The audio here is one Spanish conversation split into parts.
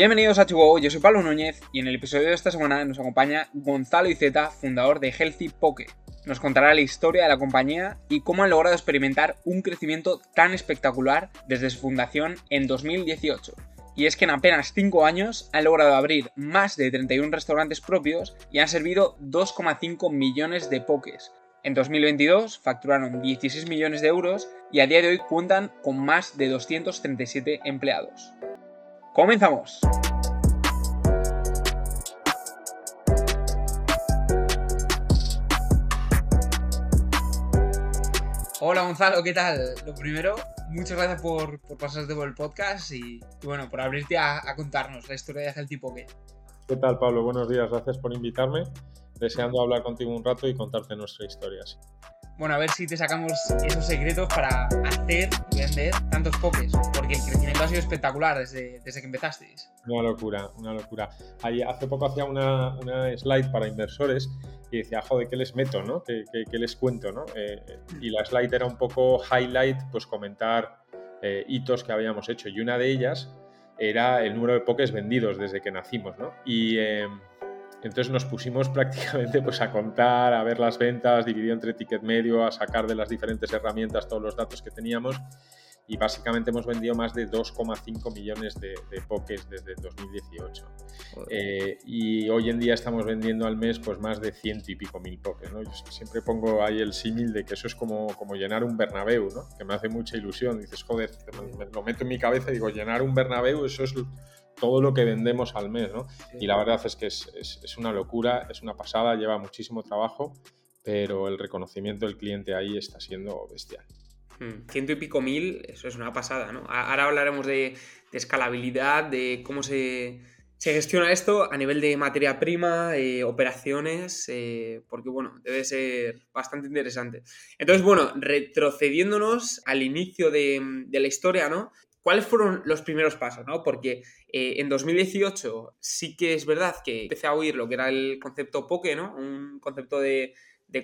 Bienvenidos a Chihuahua, yo soy Pablo Núñez y en el episodio de esta semana nos acompaña Gonzalo Iceta, fundador de Healthy Poke. Nos contará la historia de la compañía y cómo han logrado experimentar un crecimiento tan espectacular desde su fundación en 2018. Y es que en apenas 5 años han logrado abrir más de 31 restaurantes propios y han servido 2,5 millones de pokés. En 2022 facturaron 16 millones de euros y a día de hoy cuentan con más de 237 empleados. ¡Comenzamos! Hola Gonzalo, ¿qué tal? Lo primero, muchas gracias por, por pasarte por el podcast y, bueno, por abrirte a, contarnos la historia de tipo que. ¿Qué tal, Pablo? Buenos días, gracias por invitarme. Deseando hablar contigo un rato y contarte nuestra historia bueno, a ver si te sacamos esos secretos para hacer y vender tantos pokés, porque el crecimiento ha sido espectacular desde, desde que empezasteis. Una locura, una locura. hace poco hacía una, una, slide para inversores y decía, joder, ¿qué les meto, no? ¿Qué, les cuento, no? Eh, y la slide era un poco highlight, pues comentar eh, hitos que habíamos hecho. Y una de ellas era el número de pokés vendidos desde que nacimos, ¿no? Y... Eh, entonces nos pusimos prácticamente pues, a contar, a ver las ventas, dividido entre ticket medio, a sacar de las diferentes herramientas todos los datos que teníamos y básicamente hemos vendido más de 2,5 millones de, de pokés desde 2018. Eh, y hoy en día estamos vendiendo al mes pues más de ciento y pico mil pokés. ¿no? Yo siempre pongo ahí el símil de que eso es como, como llenar un Bernabéu, ¿no? que me hace mucha ilusión. Dices, joder, me, lo meto en mi cabeza y digo, llenar un Bernabéu, eso es todo lo que vendemos al mes, ¿no? Y la verdad es que es, es, una locura, es una pasada, lleva muchísimo trabajo, pero el reconocimiento del cliente ahí está siendo bestial. Hmm, ciento y pico mil, eso es una pasada, ¿no? Ahora hablaremos de, escalabilidad, de cómo se, se, gestiona esto a nivel de materia prima, eh, operaciones, eh, porque bueno, debe ser bastante interesante. Entonces, bueno, retrocediéndonos al inicio de, de la historia, ¿no? ¿Cuáles fueron los primeros pasos? ¿no? Porque eh, en 2018 sí que es verdad que empecé a oír lo que era el concepto poke, ¿no? Un concepto de,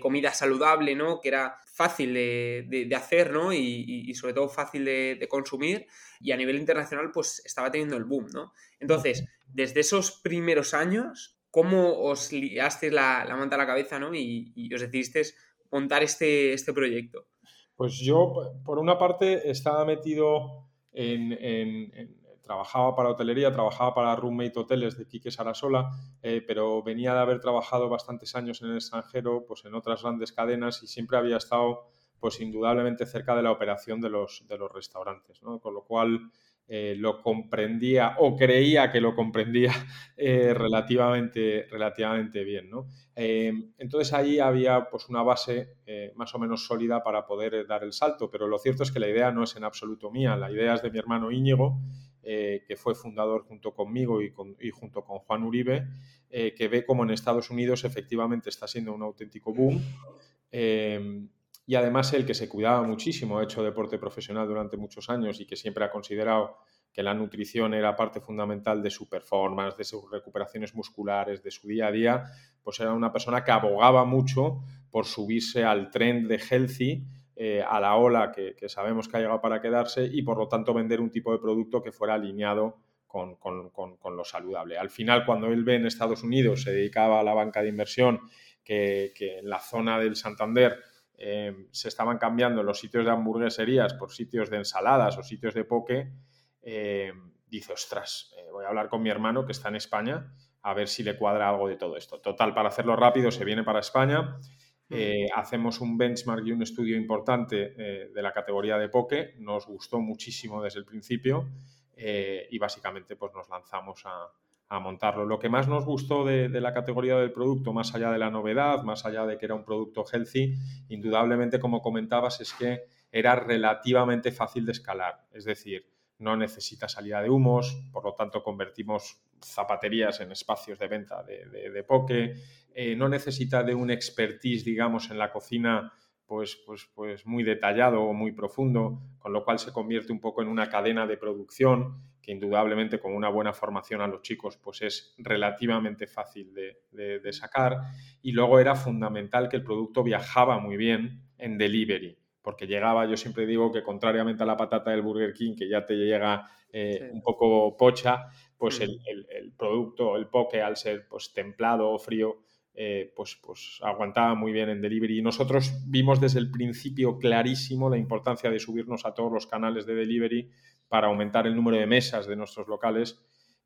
comida saludable, ¿no? Que era fácil de, hacer, ¿no? Y, sobre todo fácil de, consumir. Y a nivel internacional, pues estaba teniendo el boom, ¿no? Entonces, desde esos primeros años, ¿cómo os liasteis la, manta a la cabeza, ¿no? Y, os decidisteis montar este, este proyecto. Pues yo, por una parte, estaba metido en, trabajaba para hotelería, trabajaba para Roommate Hoteles de Quique Sarasola, eh, pero venía de haber trabajado bastantes años en el extranjero, pues en otras grandes cadenas y siempre había estado, pues indudablemente cerca de la operación de los, de los restaurantes. Con lo cual eh, lo comprendía o creía que lo comprendía eh, relativamente, relativamente bien. ¿no? Eh, entonces ahí había pues, una base más o menos sólida para poder dar el salto, pero lo cierto es que la idea no es en absoluto mía, la idea es de mi hermano Íñigo, que fue fundador junto conmigo y, y junto con Juan Uribe, que ve como en Estados Unidos efectivamente está siendo un auténtico boom y además el que se cuidaba muchísimo, ha hecho deporte profesional durante muchos años y que siempre ha considerado que la nutrición era parte fundamental de su performance, de sus recuperaciones musculares, de su día a día, pues era una persona que abogaba mucho por subirse al trend de healthy, eh, a la ola que, sabemos que ha llegado para quedarse y por lo tanto vender un tipo de producto que fuera alineado con, lo saludable. Al final, cuando él ve en Estados Unidos, se dedicaba a la banca de inversión, que en la zona del Santander eh, se estaban cambiando los sitios de hamburgueserías por sitios de ensaladas o sitios de poke, eh, dice, ostras, eh, voy a hablar con mi hermano que está en España a ver si le cuadra algo de todo esto. Total, para hacerlo rápido, se viene para España, hacemos un benchmark y un estudio importante de la categoría de poke, nos gustó muchísimo desde el principio y básicamente pues nos lanzamos a, a montarlo. Lo que más nos gustó de, la categoría del producto, más allá de la novedad, más allá de que era un producto healthy, indudablemente, como comentabas, es que era relativamente fácil de escalar. Es decir, no necesita salida de humos, por lo tanto convertimos zapaterías en espacios de venta de, de, poke, eh, no necesita de un expertise, digamos, en la cocina pues, pues, pues muy detallado o muy profundo, con lo cual se convierte un poco en una cadena de producción que indudablemente con una buena formación a los chicos pues es relativamente fácil de, sacar. Y luego era fundamental que el producto viajaba muy bien en delivery, porque llegaba, yo siempre digo que contrariamente a la patata del Burger King, que ya te llega eh, un poco pocha, pues el, el, producto, el poke, al ser pues, templado o frío, eh, pues, pues aguantaba muy bien en delivery. Y nosotros vimos desde el principio clarísimo la importancia de subirnos a todos los canales de delivery para aumentar el número de mesas de nuestros locales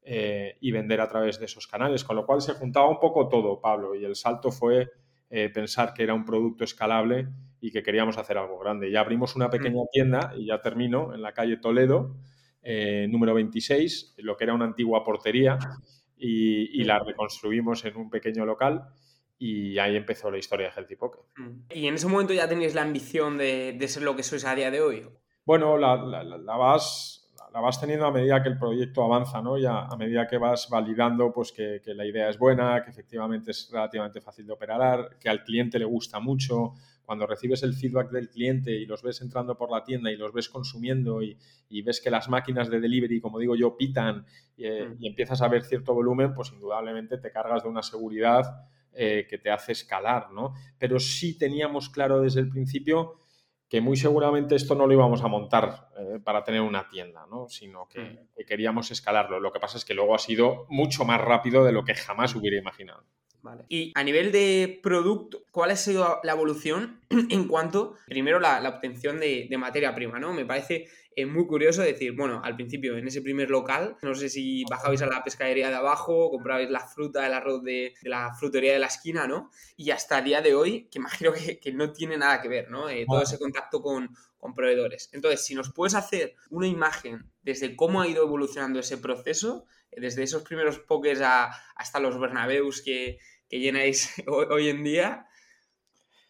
eh, y vender a través de esos canales. Con lo cual se juntaba un poco todo, Pablo, y el salto fue eh, pensar que era un producto escalable y que queríamos hacer algo grande. Ya abrimos una pequeña tienda, y ya termino, en la calle Toledo, número 26, lo que era una antigua portería, y, la reconstruimos en un pequeño local y ahí empezó la historia de Healthy. ¿Y en ese momento ya tenías la ambición de, ser lo que sois a día de hoy? Bueno, la, vas, la vas teniendo a medida que el proyecto avanza, ¿no? Ya a medida que vas validando pues que, que la idea es buena, que efectivamente es relativamente fácil de operar, que al cliente le gusta mucho, cuando recibes el feedback del cliente y los ves entrando por la tienda y los ves consumiendo y, ves que las máquinas de delivery, como digo yo, pitan eh, mm. y, empiezas a ver cierto volumen, pues indudablemente te cargas de una seguridad eh, que te hace escalar, ¿no? Pero sí teníamos claro desde el principio que muy seguramente esto no lo íbamos a montar eh, para tener una tienda, ¿no? sino que, mm. que, queríamos escalarlo. Lo que pasa es que luego ha sido mucho más rápido de lo que jamás hubiera imaginado. Y a nivel de producto, ¿cuál ha sido la evolución en cuanto, primero, la, obtención de, materia prima, ¿no? Me parece eh, muy curioso decir, bueno, al principio, en ese primer local, no sé si bajabais a la pescadería de abajo, comprabais la fruta, el arroz de, la frutería de la esquina, ¿no? Y hasta el día de hoy, que imagino que, no tiene nada que ver, ¿no? Eh, todo ese contacto con, con proveedores. Entonces, si nos puedes hacer una imagen desde cómo ha ido evolucionando ese proceso, desde esos primeros pokers hasta los Bernabeus que, llenáis hoy, en día?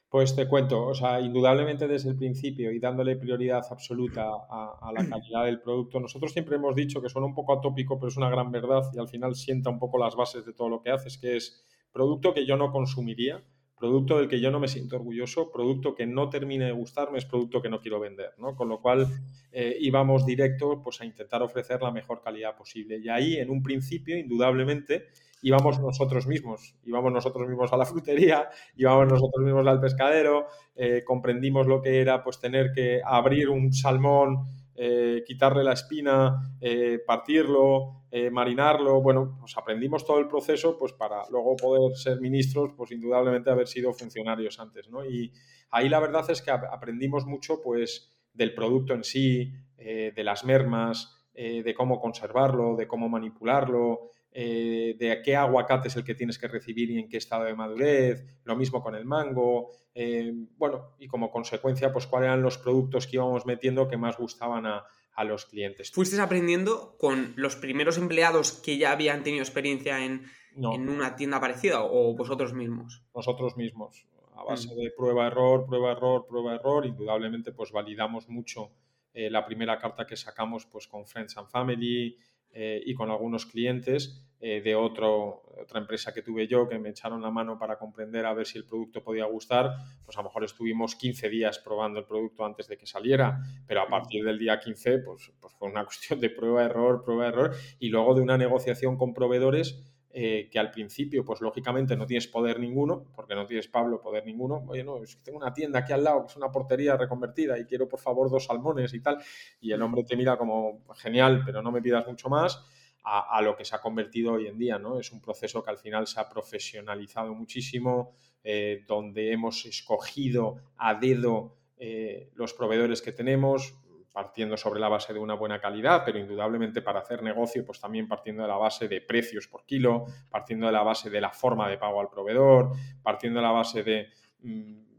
Pues te cuento, o sea, indudablemente desde el principio y dándole prioridad absoluta a, la calidad del producto, nosotros siempre hemos dicho que suena un poco atópico, pero es una gran verdad y al final sienta un poco las bases de todo lo que haces, que es producto que yo no consumiría, producto del que yo no me siento orgulloso, producto que no termine de gustarme, es producto que no quiero vender, ¿no? Con lo cual eh, íbamos directo pues, a intentar ofrecer la mejor calidad posible. Y ahí, en un principio, indudablemente, íbamos nosotros mismos, íbamos nosotros mismos a la frutería, íbamos nosotros mismos al pescadero, eh, comprendimos lo que era pues tener que abrir un salmón eh, quitarle la espina, eh, partirlo, eh, marinarlo. Bueno, pues aprendimos todo el proceso pues para luego poder ser ministros, pues indudablemente haber sido funcionarios antes, ¿no? Y ahí la verdad es que aprendimos mucho pues del producto en sí, de las mermas, de cómo conservarlo, de cómo manipularlo, eh, de qué aguacate es el que tienes que recibir y en qué estado de madurez, lo mismo con el mango, eh, bueno, y como consecuencia, pues cuáles eran los productos que íbamos metiendo que más gustaban a, los clientes. ¿Fuiste aprendiendo con los primeros empleados que ya habían tenido experiencia en, una tienda parecida o vosotros mismos? Nosotros mismos, a base mm. de prueba-error, prueba-error, prueba-error, indudablemente pues validamos mucho eh, la primera carta que sacamos pues con Friends and Family, eh, y con algunos clientes eh, de otro, otra empresa que tuve yo que me echaron la mano para comprender a ver si el producto podía gustar, pues a lo mejor estuvimos 15 días probando el producto antes de que saliera, pero a partir del día 15 pues, pues fue una cuestión de prueba, error, prueba, error y luego de una negociación con proveedores eh, que al principio, pues lógicamente no tienes poder ninguno, porque no tienes, Pablo, poder ninguno. Oye, no, es que tengo una tienda aquí al lado, que es una portería reconvertida y quiero, por favor, dos salmones y tal. Y el hombre te mira como, genial, pero no me pidas mucho más. A, lo que se ha convertido hoy en día, ¿no? Es un proceso que al final se ha profesionalizado muchísimo, eh, donde hemos escogido a dedo eh, los proveedores que tenemos, partiendo sobre la base de una buena calidad, pero indudablemente para hacer negocio, pues también partiendo de la base de precios por kilo, partiendo de la base de la forma de pago al proveedor, partiendo de la base de mm,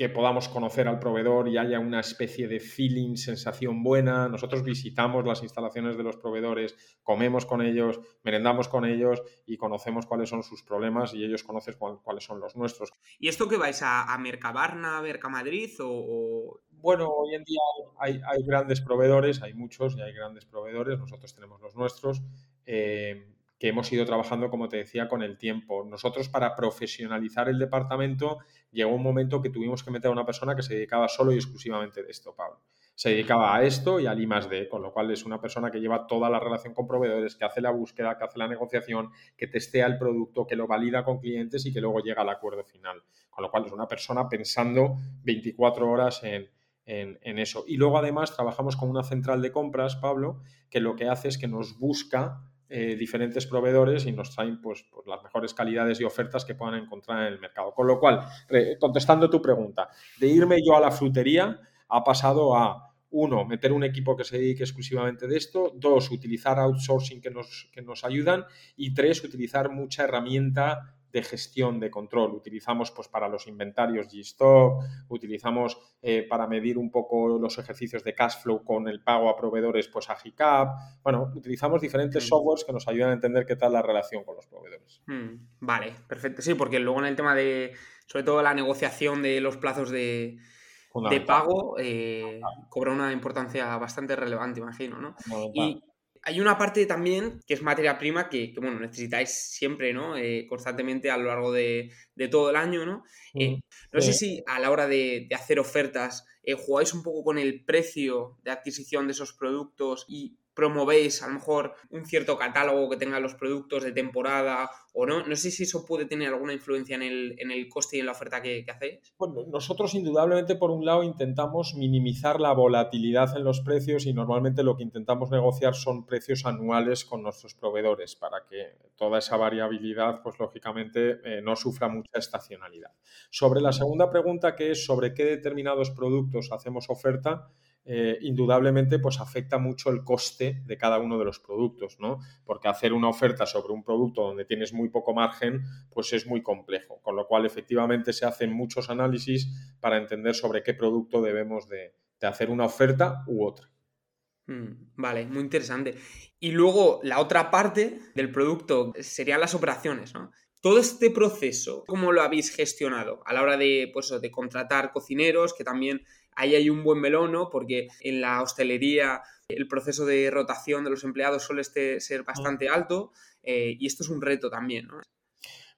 que podamos conocer al proveedor y haya una especie de feeling, sensación buena. Nosotros visitamos las instalaciones de los proveedores, comemos con ellos, merendamos con ellos y conocemos cuáles son sus problemas y ellos conocen cuáles son los nuestros. ¿Y esto que vais a, a Mercabarna, Mercamadrid o, bueno, hoy en día hay, grandes proveedores, hay muchos y hay grandes proveedores, nosotros tenemos los nuestros, eh, que hemos ido trabajando, como te decía, con el tiempo. Nosotros para profesionalizar el departamento llegó un momento que tuvimos que meter a una persona que se dedicaba solo y exclusivamente de esto, Pablo. Se dedicaba a esto y al I más D, con lo cual es una persona que lleva toda la relación con proveedores, que hace la búsqueda, que hace la negociación, que testea el producto, que lo valida con clientes y que luego llega al acuerdo final. Con lo cual es una persona pensando 24 horas en, en, eso. Y luego además trabajamos con una central de compras, Pablo, que lo que hace es que nos busca eh, diferentes proveedores y nos traen pues, pues, las mejores calidades y ofertas que puedan encontrar en el mercado. Con lo cual, contestando tu pregunta, de irme yo a la frutería ha pasado a uno, meter un equipo que se dedique exclusivamente de esto. Dos, utilizar outsourcing que nos, que nos ayudan. Y tres, utilizar mucha herramienta de gestión de control. Utilizamos pues, para los inventarios G-Stock, utilizamos eh, para medir un poco los ejercicios de cash flow con el pago a proveedores, pues a GCAP. Bueno, utilizamos diferentes mm. softwares que nos ayudan a entender qué tal la relación con los proveedores. Mm, vale, perfecto. Sí, porque luego en el tema de, sobre todo la negociación de los plazos de, de pago, eh, cobra una importancia bastante relevante, imagino, ¿no? Y hay una parte también que es materia prima que, bueno, necesitáis siempre, ¿no? Eh, constantemente a lo largo de, todo el año, ¿no? Eh, no sé si a la hora de, hacer ofertas eh, jugáis un poco con el precio de adquisición de esos productos y promovéis a lo mejor un cierto catálogo que tenga los productos de temporada o no. No sé si eso puede tener alguna influencia en el, en el coste y en la oferta que, hacéis. Bueno, nosotros indudablemente por un lado intentamos minimizar la volatilidad en los precios y normalmente lo que intentamos negociar son precios anuales con nuestros proveedores para que toda esa variabilidad pues lógicamente eh, no sufra mucha estacionalidad. Sobre la segunda pregunta que es sobre qué determinados productos hacemos oferta, eh, indudablemente pues afecta mucho el coste de cada uno de los productos, ¿no? Porque hacer una oferta sobre un producto donde tienes muy poco margen, pues es muy complejo, con lo cual efectivamente se hacen muchos análisis para entender sobre qué producto debemos de, hacer una oferta u otra. Mm, vale, muy interesante. Y luego la otra parte del producto serían las operaciones, ¿no? Todo este proceso, ¿cómo lo habéis gestionado a la hora de, pues, de contratar cocineros, que también ahí hay un buen melón, ¿no? Porque en la hostelería el proceso de rotación de los empleados suele este, ser bastante alto eh, y esto es un reto también, ¿no?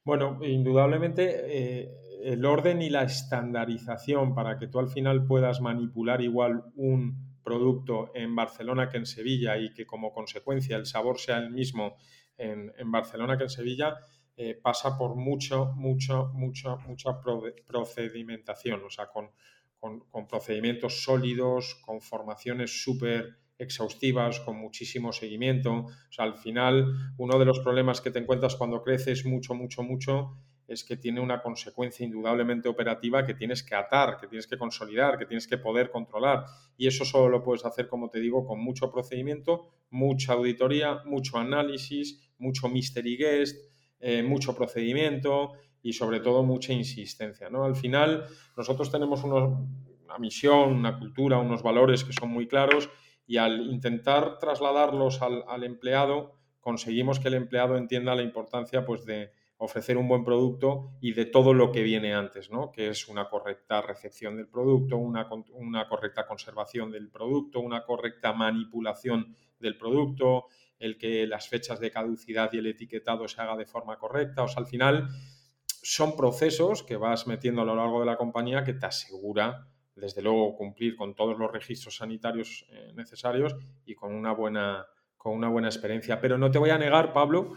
Bueno, indudablemente eh, el orden y la estandarización para que tú al final puedas manipular igual un producto en Barcelona que en Sevilla y que como consecuencia el sabor sea el mismo en, Barcelona que en Sevilla, eh, pasa por mucho, mucho, mucho, mucha procedimentación, o sea, con, con, procedimientos sólidos, con formaciones súper exhaustivas, con muchísimo seguimiento. O sea, al final, uno de los problemas que te encuentras cuando creces mucho, mucho, mucho, es que tiene una consecuencia indudablemente operativa que tienes que atar, que tienes que consolidar, que tienes que poder controlar. Y eso solo lo puedes hacer, como te digo, con mucho procedimiento, mucha auditoría, mucho análisis, mucho mystery guest, eh, mucho procedimiento y sobre todo mucha insistencia. ¿no? Al final nosotros tenemos una misión, una cultura, unos valores que son muy claros y al intentar trasladarlos al, empleado conseguimos que el empleado entienda la importancia pues, de ofrecer un buen producto y de todo lo que viene antes, ¿no? que es una correcta recepción del producto, una, una correcta conservación del producto, una correcta manipulación del producto, el que las fechas de caducidad y el etiquetado se haga de forma correcta. O sea, al final son procesos que vas metiendo a lo largo de la compañía que te asegura, desde luego, cumplir con todos los registros sanitarios eh, necesarios y con una, buena, con una buena experiencia. Pero no te voy a negar, Pablo,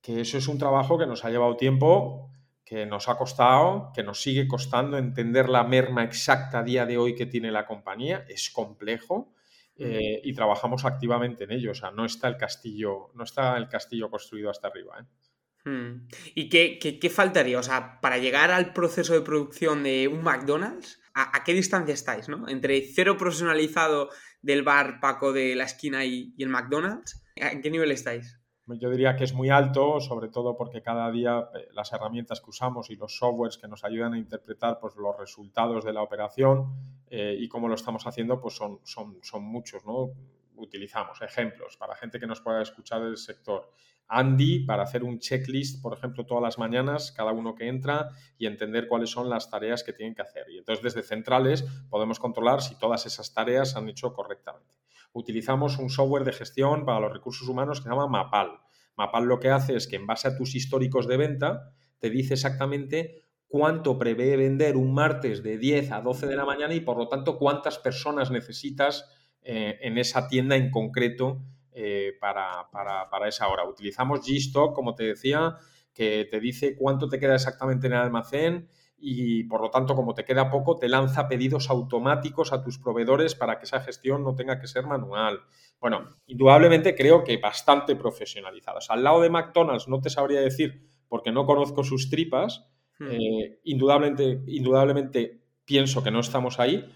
que eso es un trabajo que nos ha llevado tiempo, que nos ha costado, que nos sigue costando entender la merma exacta a día de hoy que tiene la compañía. Es complejo. Eh, y trabajamos activamente en ello. O sea, no está el castillo, no está el castillo construido hasta arriba. ¿eh? Hmm. ¿Y qué, faltaría? O sea, para llegar al proceso de producción de un McDonald's, ¿a, qué distancia estáis? ¿no? Entre cero profesionalizado del bar Paco de la esquina y, el McDonald's, ¿a qué nivel estáis? Yo diría que es muy alto, sobre todo porque cada día eh, las herramientas que usamos y los softwares que nos ayudan a interpretar pues, los resultados de la operación eh, y cómo lo estamos haciendo, pues son, son, son muchos, ¿no? Utilizamos ejemplos para gente que nos pueda escuchar del sector. Andy para hacer un checklist, por ejemplo, todas las mañanas, cada uno que entra y entender cuáles son las tareas que tienen que hacer. Y entonces desde centrales podemos controlar si todas esas tareas se han hecho correctamente. Utilizamos un software de gestión para los recursos humanos que se llama Mapal. Mapal lo que hace es que en base a tus históricos de venta te dice exactamente cuánto prevé vender un martes de 10 a 12 de la mañana y por lo tanto cuántas personas necesitas eh, en esa tienda en concreto eh, para, esa hora. Utilizamos Gstock, como te decía, que te dice cuánto te queda exactamente en el almacén y por lo tanto, como te queda poco, te lanza pedidos automáticos a tus proveedores para que esa gestión no tenga que ser manual. Bueno, indudablemente creo que bastante profesionalizadas. Al lado de McDonald's no te sabría decir porque no conozco sus tripas. Hmm. Eh, indudablemente, indudablemente pienso que no estamos ahí,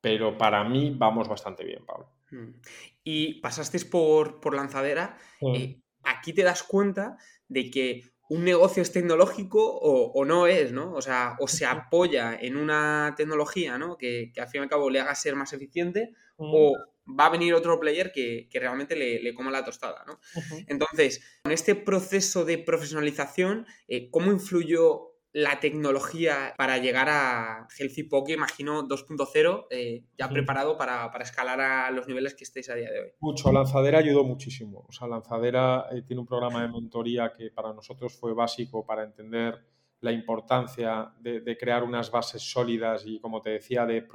pero para mí vamos bastante bien, Pablo. Hmm. Y pasasteis por, por lanzadera. Eh, aquí te das cuenta de que un negocio es tecnológico o, no es, ¿no? O sea, o se apoya en una tecnología, ¿no? Que, al fin y al cabo le haga ser más eficiente o va a venir otro player que, realmente le, coma la tostada, ¿no? Entonces, en este proceso de profesionalización, eh, ¿cómo influyó la tecnología para llegar a Healthy Poke, imagino 2.0, eh, ya preparado para, escalar a los niveles que estéis a día de hoy? Mucho, Lanzadera ayudó muchísimo. O sea, Lanzadera eh, tiene un programa de mentoría que para nosotros fue básico para entender la importancia de, crear unas bases sólidas y, como te decía, de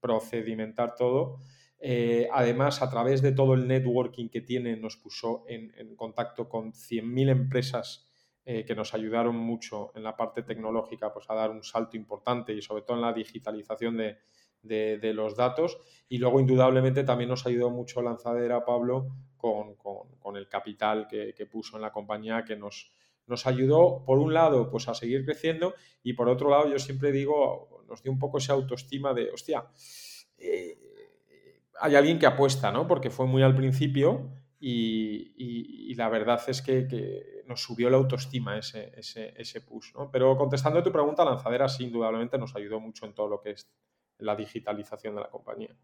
procedimentar todo. Eh, además, a través de todo el networking que tiene, nos puso en, en contacto con 100.000 empresas eh, que nos ayudaron mucho en la parte tecnológica pues, a dar un salto importante y sobre todo en la digitalización de, los datos. Y luego, indudablemente, también nos ayudó mucho Lanzadera, Pablo, con, el capital que, puso en la compañía, que nos, nos ayudó, por un lado, pues a seguir creciendo y por otro lado, yo siempre digo, nos dio un poco esa autoestima de, hostia, eh, hay alguien que apuesta, ¿no? Porque fue muy al principio y, la verdad es que, nos subió la autoestima ese, ese, ese push. ¿no? Pero contestando a tu pregunta, Lanzadera sí, indudablemente nos ayudó mucho en todo lo que es la digitalización de la compañía.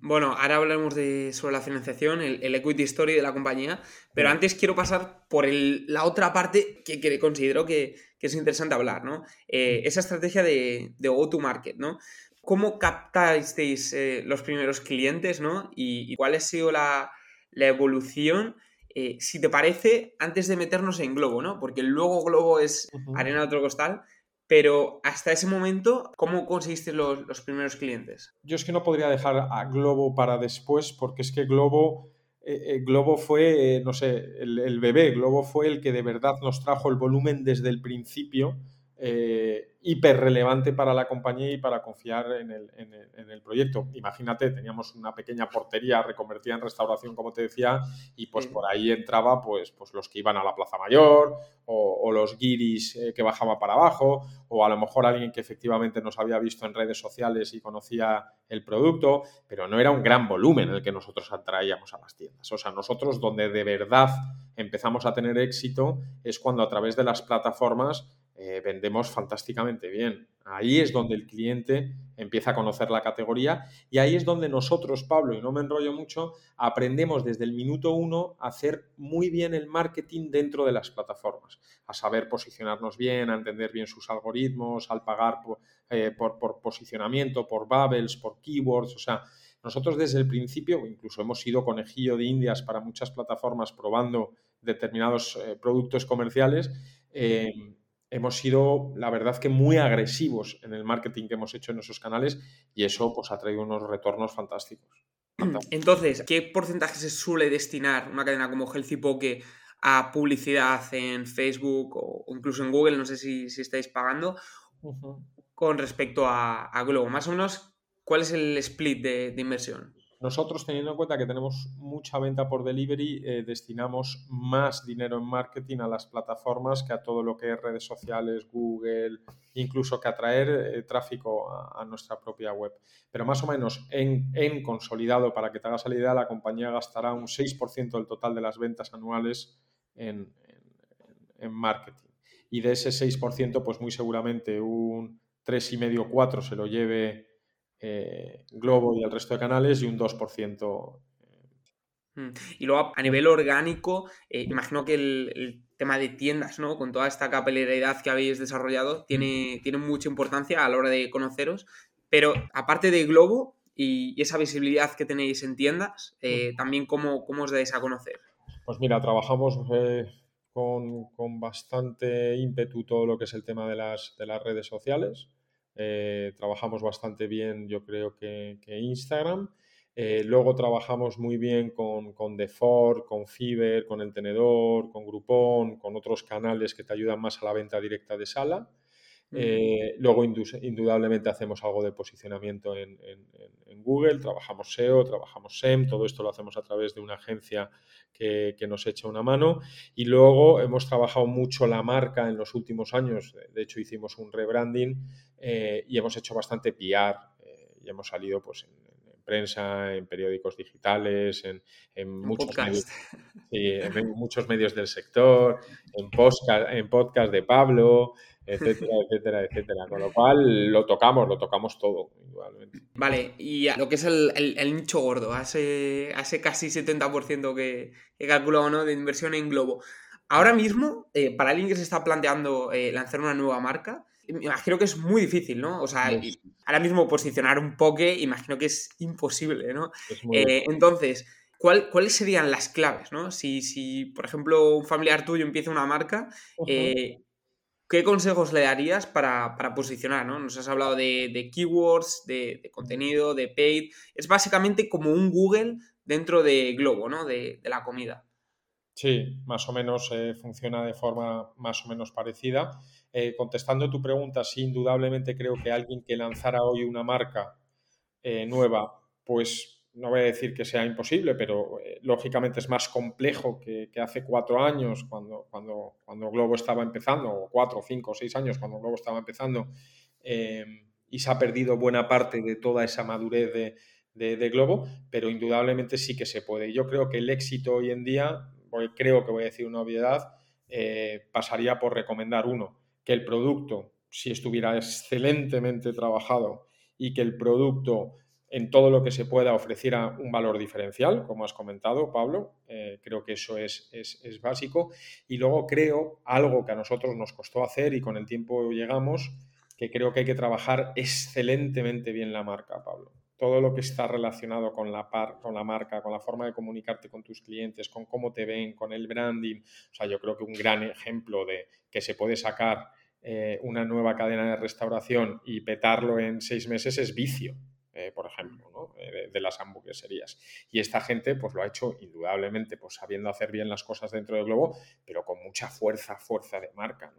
Bueno, ahora hablaremos de, sobre la financiación, el, equity story de la compañía, pero antes quiero pasar por la otra parte que, considero que, es interesante hablar, ¿no? Eh, esa estrategia de, go-to-market, ¿no? ¿Cómo captasteis eh, los primeros clientes, ¿no? y cuál ha sido la, la evolución, eh, si te parece, antes de meternos en Globo, ¿no? Porque luego Globo es arena de otro costal, pero hasta ese momento, ¿cómo conseguiste los, primeros clientes? Yo es que no podría dejar a Globo para después, porque es que Globo, eh, eh, Globo fue, no sé, el, el, bebé, Globo fue el que de verdad nos trajo el volumen desde el principio eh, hiper relevante para la compañía y para confiar en el, proyecto. Imagínate, teníamos una pequeña portería reconvertida en restauración, como te decía, y pues por ahí entraba pues, pues los que iban a la Plaza Mayor o, los guiris eh, que bajaban para abajo o a lo mejor alguien que efectivamente nos había visto en redes sociales y conocía el producto, pero no era un gran volumen el que nosotros atraíamos a las tiendas. O sea, nosotros donde de verdad empezamos a tener éxito es cuando a través de las plataformas eh, vendemos fantásticamente bien. Ahí es donde el cliente empieza a conocer la categoría y ahí es donde nosotros, Pablo, y no me enrollo mucho, aprendemos desde el minuto uno a hacer muy bien el marketing dentro de las plataformas, a saber posicionarnos bien, a entender bien sus algoritmos, al pagar por, eh, por posicionamiento, por bubbles, por keywords, o sea, nosotros desde el principio, incluso hemos sido conejillo de indias para muchas plataformas probando determinados eh, productos comerciales hemos sido, la verdad, que muy agresivos en el marketing que hemos hecho en esos canales y eso pues, ha traído unos retornos fantásticos. Entonces, ¿qué porcentaje se suele destinar una cadena como Healthy Poke a publicidad en Facebook o incluso en Google? No sé si, estáis pagando. Con respecto a, Globo, más o menos, ¿cuál es el split de inversión? Nosotros, teniendo en cuenta que tenemos mucha venta por delivery, eh, destinamos más dinero en marketing a las plataformas que a todo lo que es redes sociales, Google, incluso que atraer eh, tráfico a, nuestra propia web. Pero más o menos en, consolidado, para que te hagas la idea, la compañía gastará un 6% del total de las ventas anuales en, en marketing. Y de ese 6%, pues muy seguramente un 3,5-4 se lo lleve eh, Globo y el resto de canales y un 2%. Eh. Mm. Y luego a nivel orgánico, eh, imagino que el, tema de tiendas, ¿no? Con toda esta capilaridad que habéis desarrollado, tiene, tiene mucha importancia a la hora de conoceros. Pero aparte de Globo y, esa visibilidad que tenéis en tiendas, también cómo, cómo, os dais a conocer. Pues mira, trabajamos con, con, bastante ímpetu todo lo que es el tema de las, de las redes sociales. Eh, trabajamos bastante bien, yo creo que, Instagram. Eh, luego trabajamos muy bien con, con con Fiverr, con El Tenedor, con Groupon, con otros canales que te ayudan más a la venta directa de sala. Eh, luego, indudablemente, hacemos algo de posicionamiento en, Google, trabajamos SEO, trabajamos SEM, todo esto lo hacemos a través de una agencia que, nos echa una mano. Y luego hemos trabajado mucho la marca en los últimos años, de hecho hicimos un rebranding eh, y hemos hecho bastante PR eh, y hemos salido pues, en, prensa, en periódicos digitales, en, muchos, medios, en muchos medios del sector, en podcast, en podcast de Pablo, etcétera, etcétera, etcétera. Con lo cual lo tocamos, lo tocamos todo, Vale, y lo que es el, nicho gordo, a ese, casi 70% que he calculado ¿no? de inversión en Globo. Ahora mismo, eh, para alguien que se está planteando eh, lanzar una nueva marca, imagino que es muy difícil, ¿no? O sea, ahora mismo posicionar un poke, imagino que es imposible, ¿no? Eh, entonces, ¿cuáles serían las claves, ¿no? Si, si, por ejemplo, un familiar tuyo empieza una marca, eh, ¿qué consejos le darías para, posicionar, ¿no? Nos has hablado de, keywords, de, contenido, de paid. Es básicamente como un Google dentro de Globo, ¿no? De, la comida. Sí, más o menos eh, funciona de forma más o menos parecida. Eh, contestando tu pregunta, sí, indudablemente creo que alguien que lanzara hoy una marca eh, nueva, pues no voy a decir que sea imposible, pero eh, lógicamente es más complejo que, hace cuatro años, cuando, cuando, cuando Globo estaba empezando, o cuatro, cinco, seis años, cuando Globo estaba empezando, y se ha perdido buena parte de toda esa madurez de, de, Globo, pero indudablemente sí que se puede. Yo creo que el éxito hoy en día, creo que voy a decir una obviedad, pasaría por recomendar uno que el producto, si estuviera excelentemente trabajado y que el producto en todo lo que se pueda ofreciera un valor diferencial, como has comentado, Pablo. Eh, creo que eso es, es, básico. Y luego creo, algo que a nosotros nos costó hacer y con el tiempo llegamos, que creo que hay que trabajar excelentemente bien la marca, Pablo. Todo lo que está relacionado con la, par, con la marca, con la forma de comunicarte con tus clientes, con cómo te ven, con el branding. O sea, yo creo que un gran ejemplo de que se puede sacar eh, una nueva cadena de restauración y petarlo en seis meses es vicio, eh, por ejemplo, eh, de, las hamburgueserías. Y esta gente pues lo ha hecho indudablemente, pues sabiendo hacer bien las cosas dentro del globo, pero con mucha fuerza, fuerza de marca.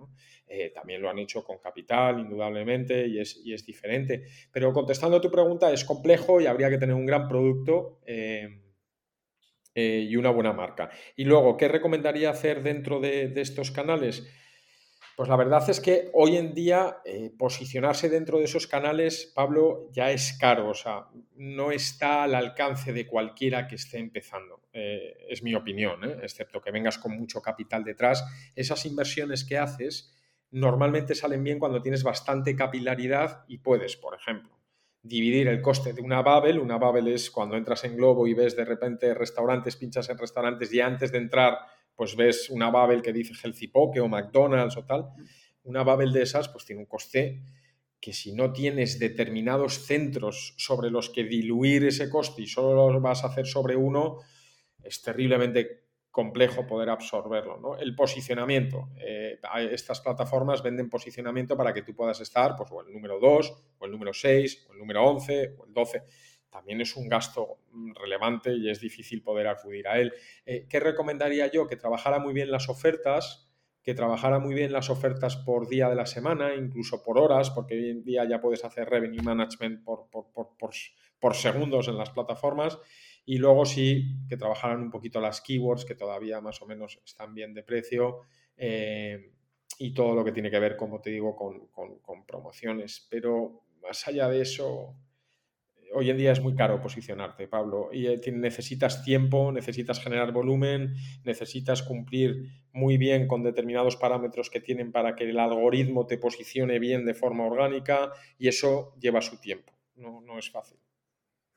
también lo han hecho con capital, indudablemente, y es, y es, diferente. Pero contestando a tu pregunta, es complejo y habría que tener un gran producto. y una buena marca. Y luego, ¿qué recomendaría hacer dentro de, de estos canales? Pues la verdad es que hoy en día eh, posicionarse dentro de esos canales, Pablo, ya es caro, o sea, no está al alcance de cualquiera que esté empezando, eh, es mi opinión, ¿eh? excepto que vengas con mucho capital detrás. Esas inversiones que haces normalmente salen bien cuando tienes bastante capilaridad y puedes, por ejemplo, dividir el coste de una Babel. Una Babel es cuando entras en Globo y ves de repente restaurantes, pinchas en restaurantes y antes de entrar pues ves una Babel que dice Healthy o McDonald's o tal, una Babel de esas pues tiene un coste que si no tienes determinados centros sobre los que diluir ese coste y solo lo vas a hacer sobre uno, es terriblemente complejo poder absorberlo. ¿no? El posicionamiento. Eh, estas plataformas venden posicionamiento para que tú puedas estar pues, o el número 2, o el número 6, o el número 11, o el 12 también es un gasto mm, relevante y es difícil poder acudir a él. Eh, ¿Qué recomendaría yo? Que trabajara muy bien las ofertas, que trabajara muy bien las ofertas por día de la semana, incluso por horas, porque hoy en día ya puedes hacer revenue management por, por, segundos en las plataformas. Y luego sí, que trabajaran un poquito las keywords, que todavía más o menos están bien de precio. Eh, y todo lo que tiene que ver, como te digo, con, con promociones. Pero más allá de eso, hoy en día es muy caro posicionarte, Pablo, y eh, necesitas tiempo, necesitas generar volumen, necesitas cumplir muy bien con determinados parámetros que tienen para que el algoritmo te posicione bien de forma orgánica y eso lleva su tiempo, no, es fácil.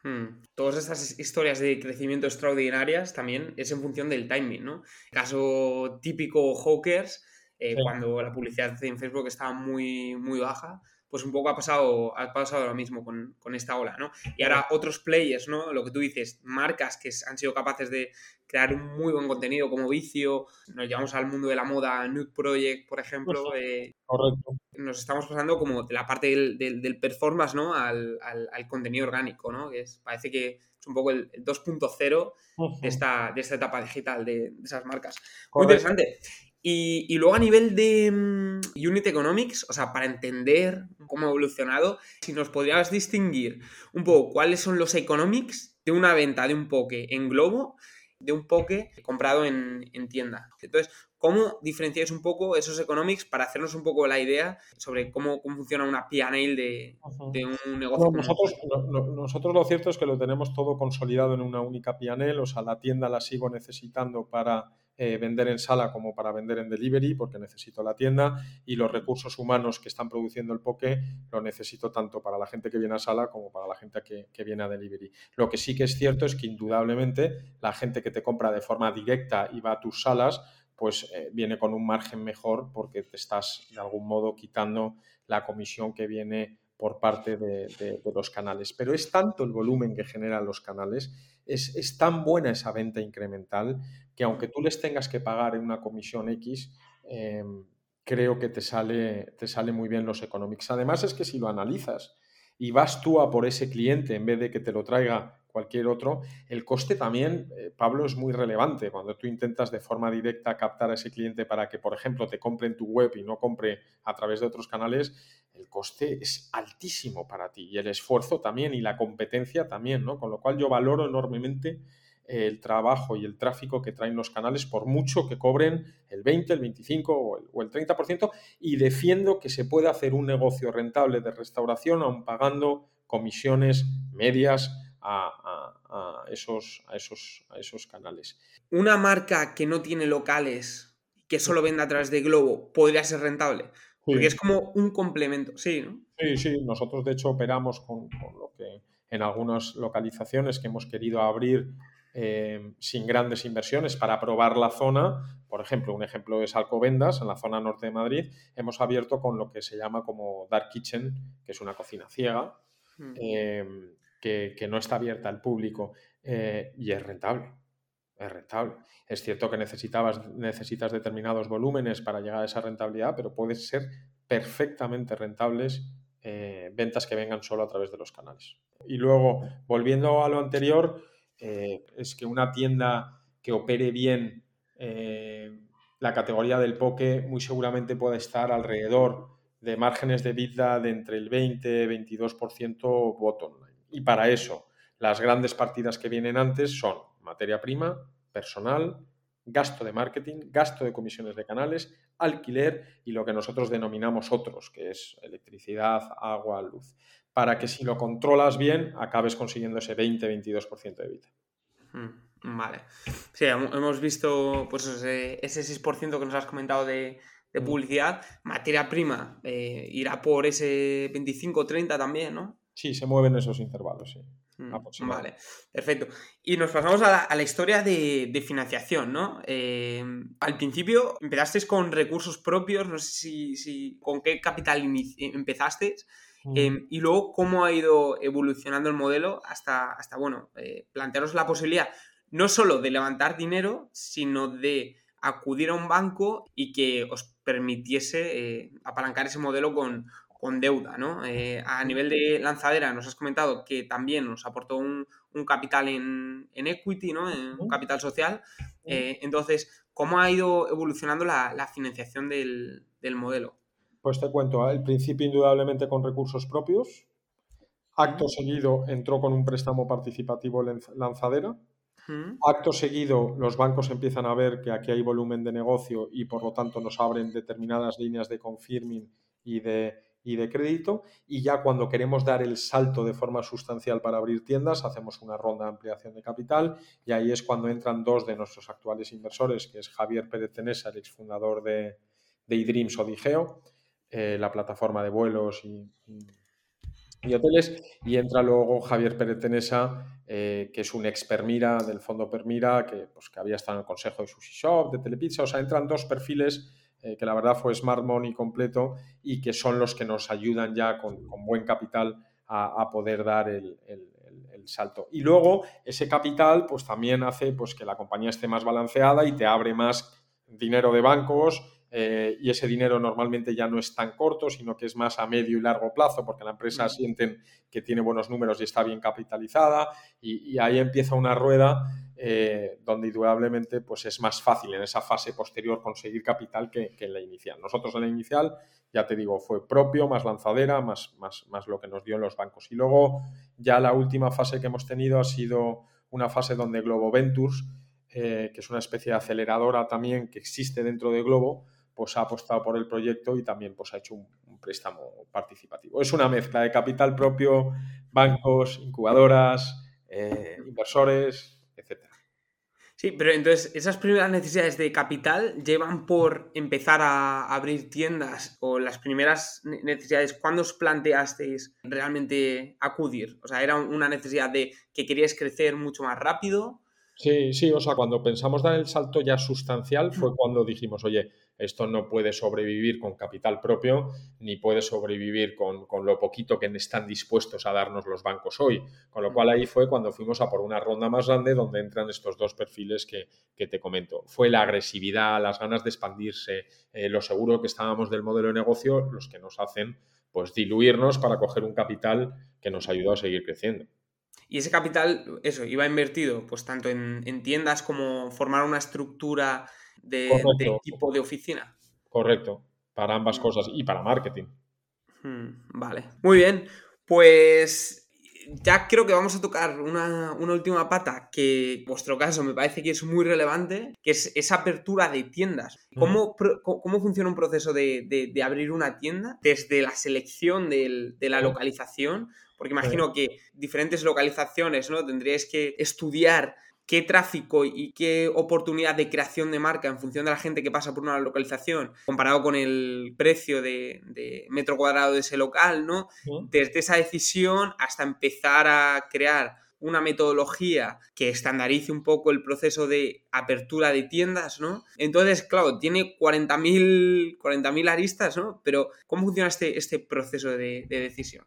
Hmm. Todas estas historias de crecimiento extraordinarias también es en función del timing, ¿no? Caso típico Hawkers, eh, cuando la publicidad en Facebook estaba muy, muy baja, pues un poco ha pasado, ha pasado lo mismo con, esta ola, ¿no? Y ahora otros players, ¿no? Lo que tú dices, marcas que han sido capaces de crear un muy buen contenido como Vicio, nos llevamos al mundo de la moda, Nude Project, por ejemplo. Eh, Correcto. Nos estamos pasando como de la parte del, performance, ¿no? Al, contenido orgánico, ¿no? Que es, parece que es un poco el, 2.0 de, esta, de esta etapa digital de, esas marcas. Muy interesante. Y, luego a nivel de mm, Unit Economics, o sea, para entender cómo ha evolucionado, si nos podrías distinguir un poco cuáles son los economics de una venta de un poke en Globo, de un poke comprado en, en tienda. Entonces, ¿Cómo diferenciáis un poco esos economics para hacernos un poco la idea sobre cómo, cómo funciona una P&L de, de, un negocio? nosotros, nosotros lo cierto es que lo tenemos todo consolidado en una única P&L, o sea, la tienda la sigo necesitando para eh, vender en sala como para vender en delivery, porque necesito la tienda, y los recursos humanos que están produciendo el poke lo necesito tanto para la gente que viene a sala como para la gente que, que viene a delivery. Lo que sí que es cierto es que indudablemente la gente que te compra de forma directa y va a tus salas, pues eh, viene con un margen mejor porque te estás de algún modo quitando la comisión que viene por parte de, los canales. Pero es tanto el volumen que generan los canales, es, tan buena esa venta incremental que aunque tú les tengas que pagar en una comisión X, em, creo que te sale, te sale muy bien los economics. Además es que si lo analizas y vas tú a por ese cliente en vez de que te lo traiga cualquier otro. El coste también, eh, Pablo, es muy relevante. Cuando tú intentas de forma directa captar a ese cliente para que, por ejemplo, te compre en tu web y no compre a través de otros canales, el coste es altísimo para ti y el esfuerzo también y la competencia también, ¿no? Con lo cual yo valoro enormemente el trabajo y el tráfico que traen los canales, por mucho que cobren el 20, el 25 o el, o el 30%, y defiendo que se puede hacer un negocio rentable de restauración aun pagando comisiones medias a, esos, a, esos, a esos canales. ¿Una marca que no tiene locales, que solo vende a través de Globo, podría ser rentable? Porque es como un complemento, sí, ¿no? Sí, sí, nosotros de hecho operamos con, lo que en algunas localizaciones que hemos querido abrir eh, sin grandes inversiones para probar la zona. Por ejemplo, un ejemplo es Alcobendas, en la zona norte de Madrid. Hemos abierto con lo que se llama como Dark Kitchen, que es una cocina ciega, mm. eh, que, no está abierta al público eh, y es rentable. Es rentable. Es cierto que necesitabas, necesitas determinados volúmenes para llegar a esa rentabilidad, pero pueden ser perfectamente rentables eh, ventas que vengan solo a través de los canales. Y luego, volviendo a lo anterior, eh, es que una tienda que opere bien la categoría del poke muy seguramente puede estar alrededor de márgenes de vida de entre el 20 y 22% bottom y para eso, las grandes partidas que vienen antes son materia prima, personal, gasto de marketing, gasto de comisiones de canales, alquiler y lo que nosotros denominamos otros, que es electricidad, agua, luz, para que si lo controlas bien acabes consiguiendo ese 20-22% de vida. Hmm, vale. Sí, hemos visto pues ese, 6% que nos has comentado de, mm. publicidad. Materia prima eh, irá por ese 25-30 también, ¿no? Sí, se mueven esos intervalos, sí. Mm, vale, perfecto. Y nos pasamos a la, historia de, financiación, ¿no? Eh, al principio empezasteis con recursos propios, no sé si, con qué capital empezasteis. Mm. Em, y luego, ¿cómo ha ido evolucionando el modelo hasta, hasta bueno, eh, plantearos la posibilidad no solo de levantar dinero, sino de acudir a un banco y que os permitiese eh, apalancar ese modelo con, con deuda, ¿no? Eh, a nivel de lanzadera nos has comentado que también nos aportó un, capital en, equity, ¿no? En un capital social. Eh, entonces, ¿cómo ha ido evolucionando la, financiación del, modelo? Pues te cuento, al principio indudablemente con recursos propios. Acto seguido entró con un préstamo participativo lanzadera. Acto seguido, los bancos empiezan a ver que aquí hay volumen de negocio y por lo tanto nos abren determinadas líneas de confirming y de, y de crédito y ya cuando queremos dar el salto de forma sustancial para abrir tiendas hacemos una ronda de ampliación de capital y ahí es cuando entran dos de nuestros actuales inversores que es Javier Pérez Tenesa, el exfundador de, de eDreams o Digeo, eh, la plataforma de vuelos y, hoteles y entra luego Javier Pérez Tenesa eh, que es un ex Permira del fondo Permira que, pues, que había estado en el consejo de Sushi Shop, de Telepizza, o sea, entran dos perfiles eh, que la verdad fue Smart Money completo y que son los que nos ayudan ya con, buen capital a, poder dar el, salto. Y luego ese capital pues también hace pues, que la compañía esté más balanceada y te abre más dinero de bancos eh, y ese dinero normalmente ya no es tan corto, sino que es más a medio y largo plazo, porque la empresa sienten que tiene buenos números y está bien capitalizada, y, ahí empieza una rueda eh, donde indudablemente pues es más fácil en esa fase posterior conseguir capital que, en la inicial. Nosotros en la inicial, ya te digo, fue propio, más lanzadera, más, más, más lo que nos dio en los bancos. Y luego ya la última fase que hemos tenido ha sido una fase donde Globo Ventures, eh, que es una especie de aceleradora también que existe dentro de Globo, pues ha apostado por el proyecto y también pues ha hecho un, préstamo participativo. Es una mezcla de capital propio, bancos, incubadoras, eh, inversores, Sí, pero entonces esas primeras necesidades de capital llevan por empezar a abrir tiendas o las primeras necesidades, ¿cuándo os planteasteis realmente acudir? O sea, ¿era una necesidad de que queríais crecer mucho más rápido? Sí, sí, o sea, cuando pensamos dar el salto ya sustancial fue cuando dijimos, oye, esto no puede sobrevivir con capital propio, ni puede sobrevivir con, lo poquito que están dispuestos a darnos los bancos hoy. Con lo cual ahí fue cuando fuimos a por una ronda más grande donde entran estos dos perfiles que, te comento. Fue la agresividad, las ganas de expandirse, eh, lo seguro que estábamos del modelo de negocio, los que nos hacen pues diluirnos para coger un capital que nos ayudó a seguir creciendo. Y ese capital, eso, iba invertido pues tanto en, en tiendas como formar una estructura de, equipo de oficina. Correcto, para ambas mm. cosas y para marketing. Hmm, vale, muy bien. Pues ya creo que vamos a tocar una, última pata que en vuestro caso me parece que es muy relevante, que es esa apertura de tiendas. ¿Cómo, cómo funciona un proceso de, abrir una tienda desde la selección de la localización? Porque imagino que diferentes localizaciones, ¿no? Tendríais que estudiar qué tráfico y qué oportunidad de creación de marca en función de la gente que pasa por una localización, comparado con el precio de, metro cuadrado de ese local, ¿no? Desde esa decisión hasta empezar a crear una metodología que estandarice un poco el proceso de apertura de tiendas, ¿no? Entonces, claro, tiene 40.000 aristas, ¿no? Pero ¿cómo funciona este, este proceso de decisión?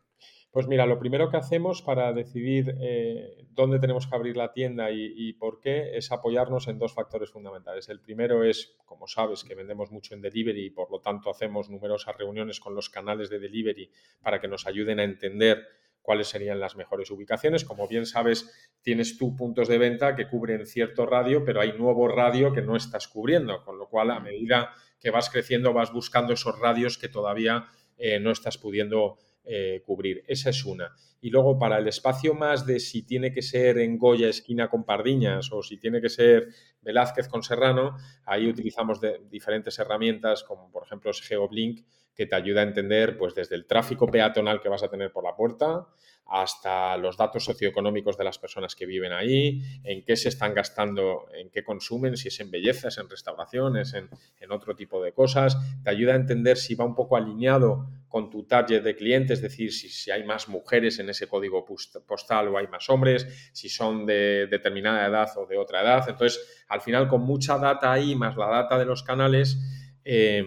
Pues mira, lo primero que hacemos para decidir eh, dónde tenemos que abrir la tienda y, por qué es apoyarnos en dos factores fundamentales. El primero es, como sabes, que vendemos mucho en delivery y por lo tanto hacemos numerosas reuniones con los canales de delivery para que nos ayuden a entender cuáles serían las mejores ubicaciones. Como bien sabes, tienes tú puntos de venta que cubren cierto radio, pero hay nuevo radio que no estás cubriendo, con lo cual a medida que vas creciendo vas buscando esos radios que todavía eh, no estás pudiendo eh, cubrir. Esa es una. Y luego para el espacio más de si tiene que ser en Goya esquina con Pardiñas o si tiene que ser Velázquez con Serrano, ahí utilizamos diferentes herramientas como por ejemplo GeoBlink que te ayuda a entender pues desde el tráfico peatonal que vas a tener por la puerta hasta los datos socioeconómicos de las personas que viven ahí, en qué se están gastando, en qué consumen, si es en bellezas, en restauraciones, en, otro tipo de cosas. Te ayuda a entender si va un poco alineado con tu target de clientes, es decir, si, si, hay más mujeres en ese código postal o hay más hombres, si son de determinada edad o de otra edad. Entonces, al final, con mucha data ahí, más la data de los canales, eh,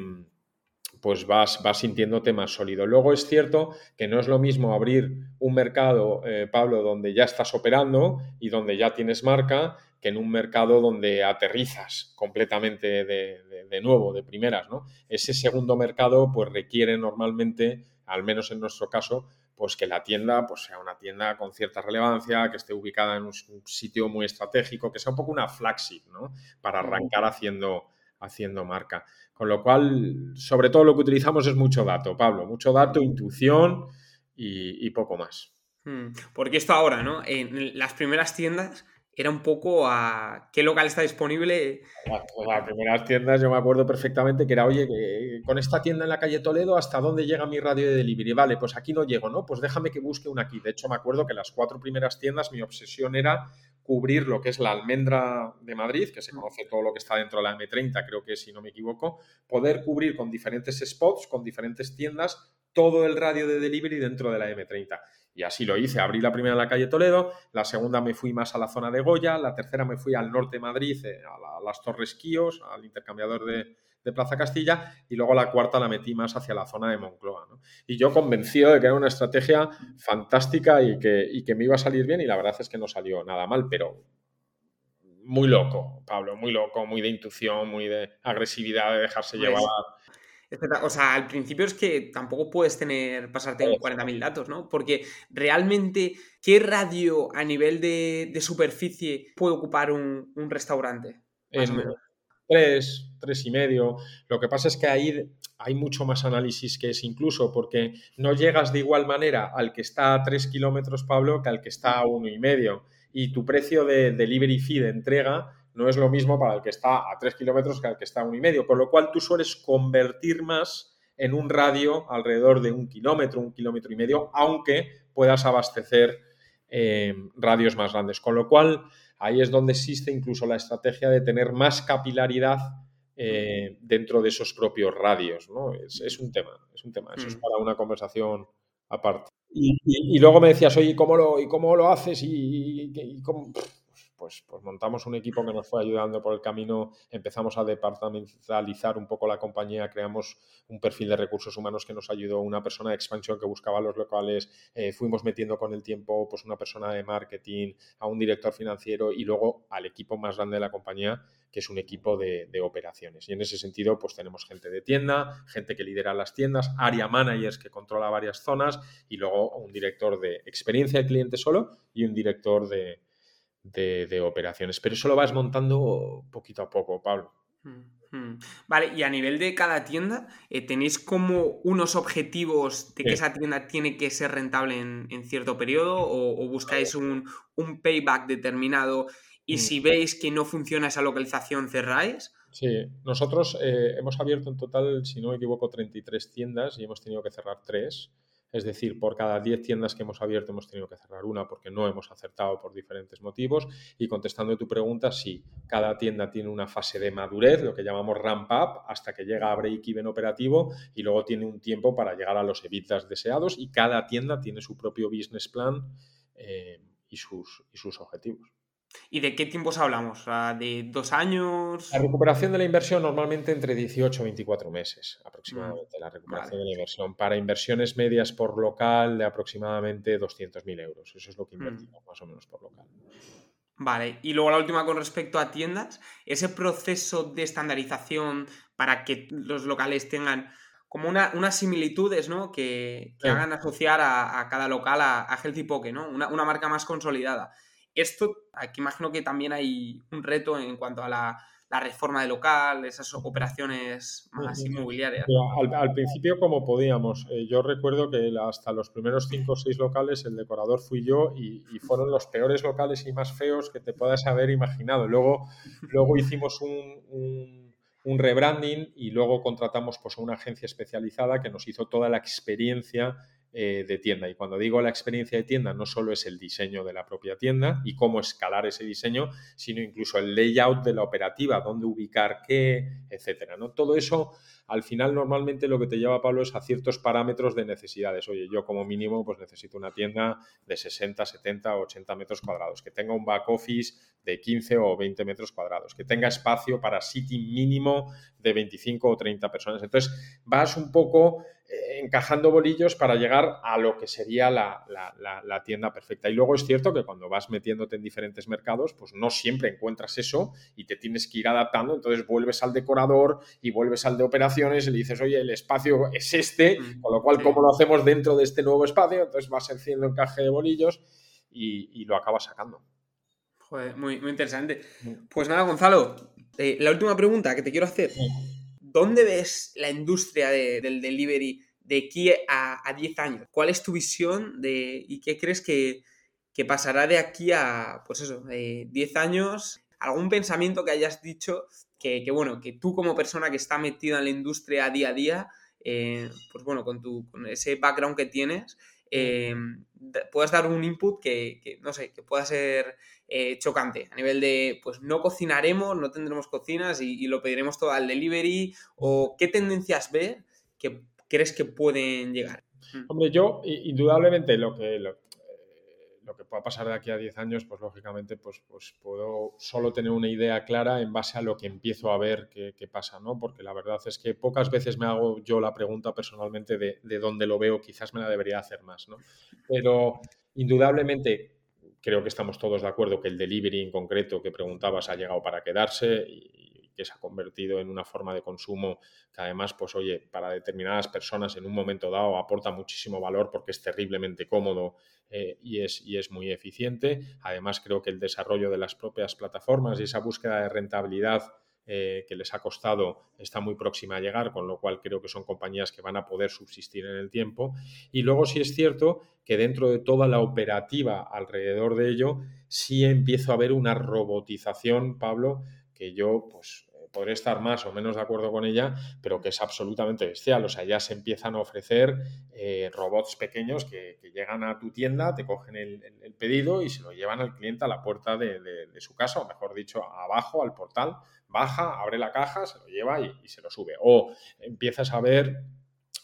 pues vas, vas sintiéndote más sólido. Luego es cierto que no es lo mismo abrir un mercado, eh, Pablo, donde ya estás operando y donde ya tienes marca, que en un mercado donde aterrizas completamente de, nuevo, de primeras, ¿no? Ese segundo mercado, pues requiere normalmente, al menos en nuestro caso, pues que la tienda pues, sea una tienda con cierta relevancia, que esté ubicada en un, sitio muy estratégico, que sea un poco una flagship, ¿no? Para arrancar haciendo, haciendo marca. Con lo cual, sobre todo lo que utilizamos es mucho dato, Pablo, mucho dato, intuición y, poco más. Hmm, porque esto ahora, ¿no? En las primeras tiendas era un poco a qué local está disponible. Las, primeras tiendas yo me acuerdo perfectamente que era, oye, con esta tienda en la calle Toledo, ¿hasta dónde llega mi radio de delivery? Vale, pues aquí no llego, ¿no? Pues déjame que busque una aquí. De hecho, me acuerdo que las cuatro primeras tiendas mi obsesión era cubrir lo que es la almendra de Madrid, que se conoce todo lo que está dentro de la M30, creo que si no me equivoco, poder cubrir con diferentes spots, con diferentes tiendas, todo el radio de delivery dentro de la M30. Y así lo hice. Abrí la primera en la calle Toledo, la segunda me fui más a la zona de Goya, la tercera me fui al norte de Madrid, eh, a, las Torres Quíos, al intercambiador de, Plaza Castilla, y luego la cuarta la metí más hacia la zona de Moncloa. Y yo convencido de que era una estrategia fantástica y que, y que me iba a salir bien, y la verdad es que no salió nada mal, pero muy loco, Pablo, muy loco, muy de intuición, muy de agresividad, de dejarse llevar. O sea, al principio es que tampoco puedes tener, pasarte en 40.000 datos, ¿no? Porque realmente, ¿qué radio a nivel de, superficie puede ocupar un, restaurante? Más o menos. Tres, tres y medio. Lo que pasa es que ahí hay mucho más análisis que es incluso, porque no llegas de igual manera al que está a tres kilómetros, Pablo, que al que está a uno y medio. Y tu precio de delivery fee de entrega no es lo mismo para el que está a 3 kilómetros que al que está a un y medio, con lo cual tú sueles convertir más en un radio alrededor de un kilómetro, un kilómetro y medio, aunque puedas abastecer eh, radios más grandes. Con lo cual, ahí es donde existe incluso la estrategia de tener más capilaridad eh, dentro de esos propios radios. ¿no? Es, un tema, es un tema. Eso es mm. para una conversación aparte. Y, luego me decías, oye, ¿cómo lo, y cómo lo haces? Y, y cómo pues, pues, montamos un equipo que nos fue ayudando por el camino, empezamos a departamentalizar un poco la compañía, creamos un perfil de recursos humanos que nos ayudó, una persona de expansión que buscaba los locales, eh, fuimos metiendo con el tiempo pues una persona de marketing, a un director financiero y luego al equipo más grande de la compañía, que es un equipo de, de operaciones. Y en ese sentido, pues tenemos gente de tienda, gente que lidera las tiendas, área managers que controla varias zonas y luego un director de experiencia de cliente solo y un director de, de, operaciones. Pero eso lo vas montando poquito a poco, Pablo. Mm, mm. Vale, y a nivel de cada tienda, eh, ¿tenéis como unos objetivos de que esa tienda tiene que ser rentable en, cierto periodo o, buscáis un, payback determinado y mm. si veis que no funciona esa localización cerráis? Sí, nosotros eh, hemos abierto en total, si no me equivoco, 33 tiendas y hemos tenido que cerrar 3. Es decir, por cada 10 tiendas que hemos abierto hemos tenido que cerrar una porque no hemos acertado por diferentes motivos. Y contestando a tu pregunta, sí, cada tienda tiene una fase de madurez, lo que llamamos ramp up, hasta que llega a break-even operativo y luego tiene un tiempo para llegar a los evitas deseados y cada tienda tiene su propio business plan eh, y, sus, y sus objetivos. ¿Y de qué tiempos hablamos? ¿De dos años? La recuperación de la inversión normalmente entre 18 y 24 meses aproximadamente. Mm, la recuperación de la inversión. Para inversiones medias por local de aproximadamente 200.000 euros. Eso es lo que mm. invertimos más o menos por local. Vale, y luego la última con respecto a tiendas, ese proceso de estandarización para que los locales tengan como unas similitudes, ¿no? Que, hagan asociar a, cada local a, Healthy Poke, ¿no? Una, una, marca más consolidada. Esto, aquí imagino que también hay un reto en cuanto a la, reforma de local, esas operaciones más inmobiliarias. Al, principio, como podíamos, eh, yo recuerdo que hasta los primeros cinco o seis locales el decorador fui yo y, fueron los peores locales y más feos que te puedas haber imaginado. Luego, luego hicimos un, un rebranding y luego contratamos pues, a una agencia especializada que nos hizo toda la experiencia eh, de tienda. Y cuando digo la experiencia de tienda, no solo es el diseño de la propia tienda y cómo escalar ese diseño, sino incluso el layout de la operativa, dónde ubicar qué, etcétera. ¿no? Todo eso, al final, normalmente lo que te lleva, Pablo, es a ciertos parámetros de necesidades. Oye, yo como mínimo, pues necesito una tienda de 60, 70, 80 metros cuadrados, que tenga un back office de 15 o 20 metros cuadrados, que tenga espacio para sitting mínimo de 25 o 30 personas. Entonces, vas un poco eh, encajando bolillos para llegar a lo que sería la, tienda perfecta. Y luego es cierto que cuando vas metiéndote en diferentes mercados, pues no siempre encuentras eso y te tienes que ir adaptando. Entonces vuelves al decorador y vuelves al de y le dices, oye, el espacio es este, mm, con lo cual, ¿cómo lo hacemos dentro de este nuevo espacio? Entonces vas haciendo encaje de bolillos y, lo acabas sacando. Joder, muy, muy interesante. Mm. Pues nada, Gonzalo, eh, la última pregunta que te quiero hacer. ¿dónde ves la industria del delivery de aquí a, 10 años? ¿Cuál es tu visión de, y qué crees que, pasará de aquí a, pues eso, 10 años? ¿Algún pensamiento que hayas dicho que, bueno, que tú como persona que está metida en la industria día a día, eh, pues bueno, con, tu, con ese background que tienes, eh, puedas dar un input que, no sé, que pueda ser eh, chocante a nivel de, pues no cocinaremos, no tendremos cocinas y, lo pediremos todo al delivery o qué tendencias ve que crees que pueden llegar. Mm. Hombre, yo indudablemente lo que, lo que pueda pasar de aquí a 10 años, pues lógicamente pues, pues puedo solo tener una idea clara en base a lo que empiezo a ver qué, pasa, ¿no? Porque la verdad es que pocas veces me hago yo la pregunta personalmente de, de dónde lo veo, quizás me la debería hacer más, ¿no? Pero indudablemente creo que estamos todos de acuerdo que el delivery en concreto que preguntabas ha llegado para quedarse y que se ha convertido en una forma de consumo que además, pues oye, para determinadas personas en un momento dado aporta muchísimo valor porque es terriblemente cómodo eh, y, es, y es muy eficiente. Además, creo que el desarrollo de las propias plataformas y esa búsqueda de rentabilidad eh, que les ha costado está muy próxima a llegar, con lo cual creo que son compañías que van a poder subsistir en el tiempo. Y luego sí es cierto que dentro de toda la operativa alrededor de ello, sí empiezo a ver una robotización, Pablo, que yo pues podré estar más o menos de acuerdo con ella, pero que es absolutamente bestial. O sea, ya se empiezan a ofrecer eh, robots pequeños que, llegan a tu tienda, te cogen el, pedido y se lo llevan al cliente a la puerta de, su casa, o mejor dicho, abajo, al portal, baja, abre la caja, se lo lleva y se lo sube. O empiezas a ver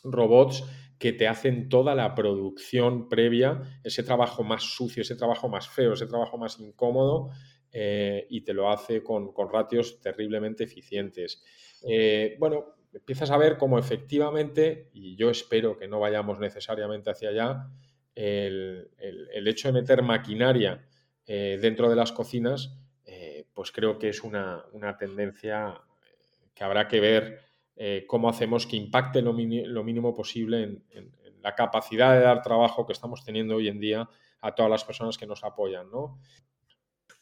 robots que te hacen toda la producción previa, ese trabajo más sucio, ese trabajo más feo, ese trabajo más incómodo, eh, y te lo hace con, ratios terriblemente eficientes. Eh, bueno, empiezas a ver cómo efectivamente, y yo espero que no vayamos necesariamente hacia allá, el, hecho de meter maquinaria eh, dentro de las cocinas, pues creo que es una, tendencia que habrá que ver cómo hacemos que impacte lo, mínimo posible en, en, la capacidad de dar trabajo que estamos teniendo hoy en día a todas las personas que nos apoyan, ¿no?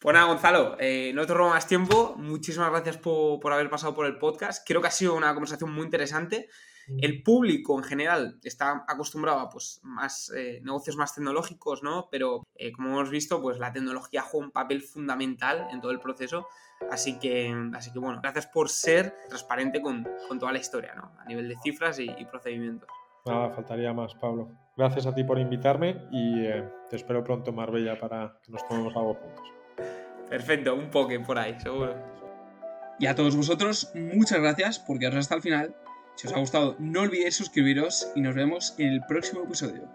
Pues nada, Gonzalo, eh, no te robo más tiempo. Muchísimas gracias por, haber pasado por el podcast. Creo que ha sido una conversación muy interesante. Mm. El público en general está acostumbrado a pues, más eh, negocios más tecnológicos, ¿no? Pero eh, como hemos visto, pues la tecnología juega un papel fundamental en todo el proceso. Así que, así que bueno, gracias por ser transparente con, toda la historia, ¿no? A nivel de cifras y, procedimientos. Nada, faltaría más, Pablo. Gracias a ti por invitarme y te espero pronto en Marbella para que nos tomemos algo juntos. Perfecto, un poke por ahí, seguro. Y a todos vosotros, muchas gracias por quedaros hasta el final. Si os ha gustado, no olvidéis suscribiros y nos vemos en el próximo episodio.